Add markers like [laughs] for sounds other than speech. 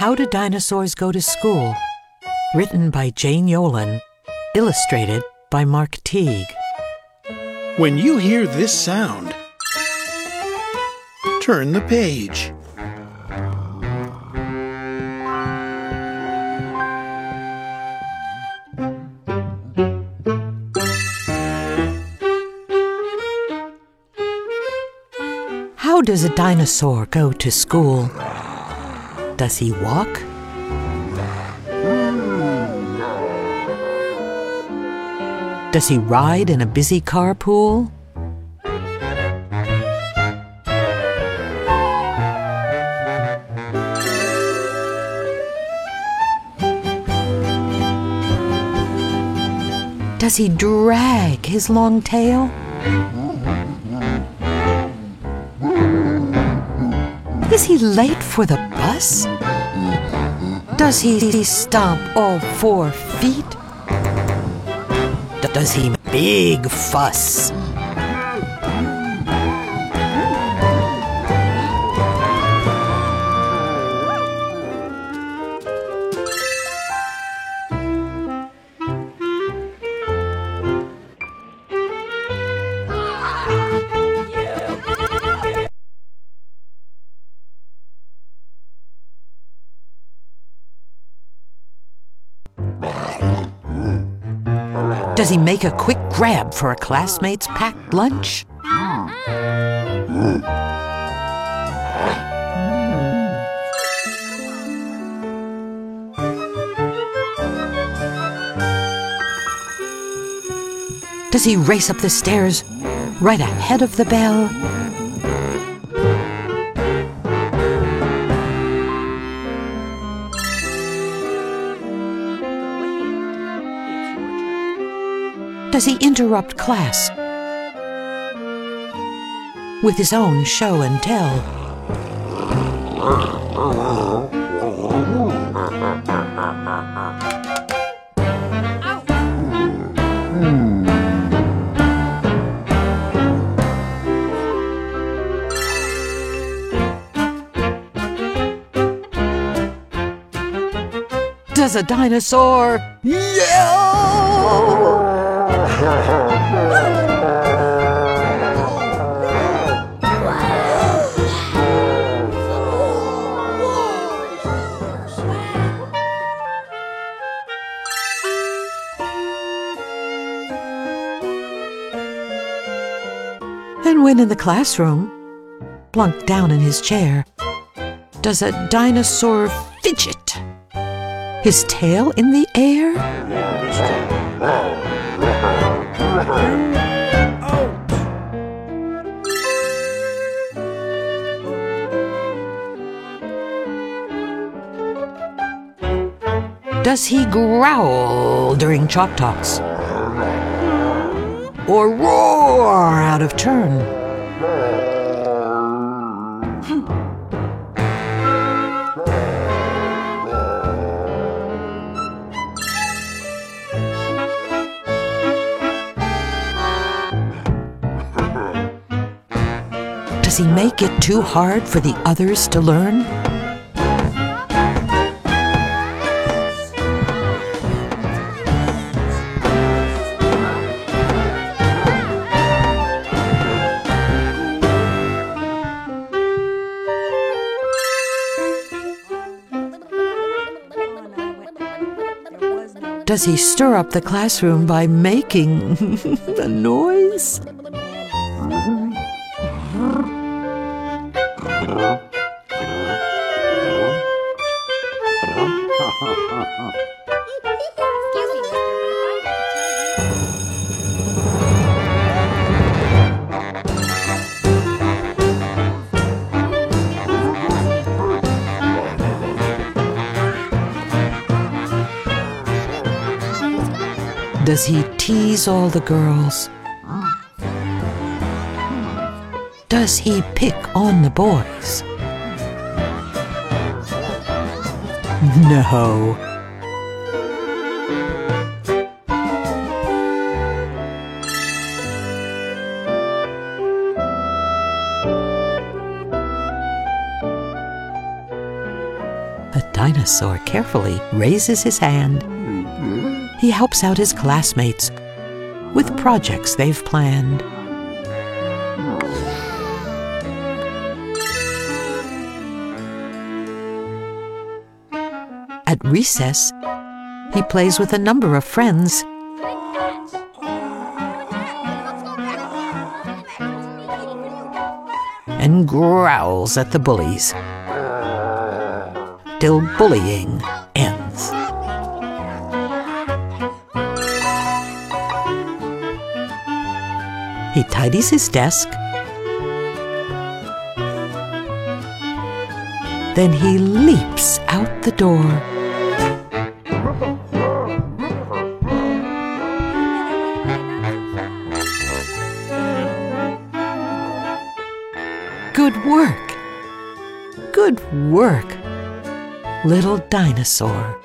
How Do Dinosaurs Go to School? Written by Jane Yolen, illustrated by Mark Teague. When you hear this sound, turn the page. How does a dinosaur go to school? Does he walk? Does he ride in a busy carpool? Does he drag his long tail? Is he late for the bus? Does he stomp all four feet? Does he big fuss? Does he make a quick grab for a classmate's packed lunch? Does he race up the stairs right ahead of the bell? Does he interrupt class with his own show and tell? Does a dinosaur yell? And when in the classroom, plunked down in his chair, does a dinosaur fidget? His tail in the air? Does he growl during chalk talks? Or roar out of turn? Does he make it too hard for the others to learn? Does he stir up the classroom by making [laughs] a noise? Does he tease all the girls? Does he pick on the boys? No. A The dinosaur carefully raises his hand. He helps out his classmates with projects they've planned. At recess, he plays with a number of friends and growls at the bullies. Till bullying ends. He tidies his desk. Then he leaps out the door. Good work. Good work, little dinosaur.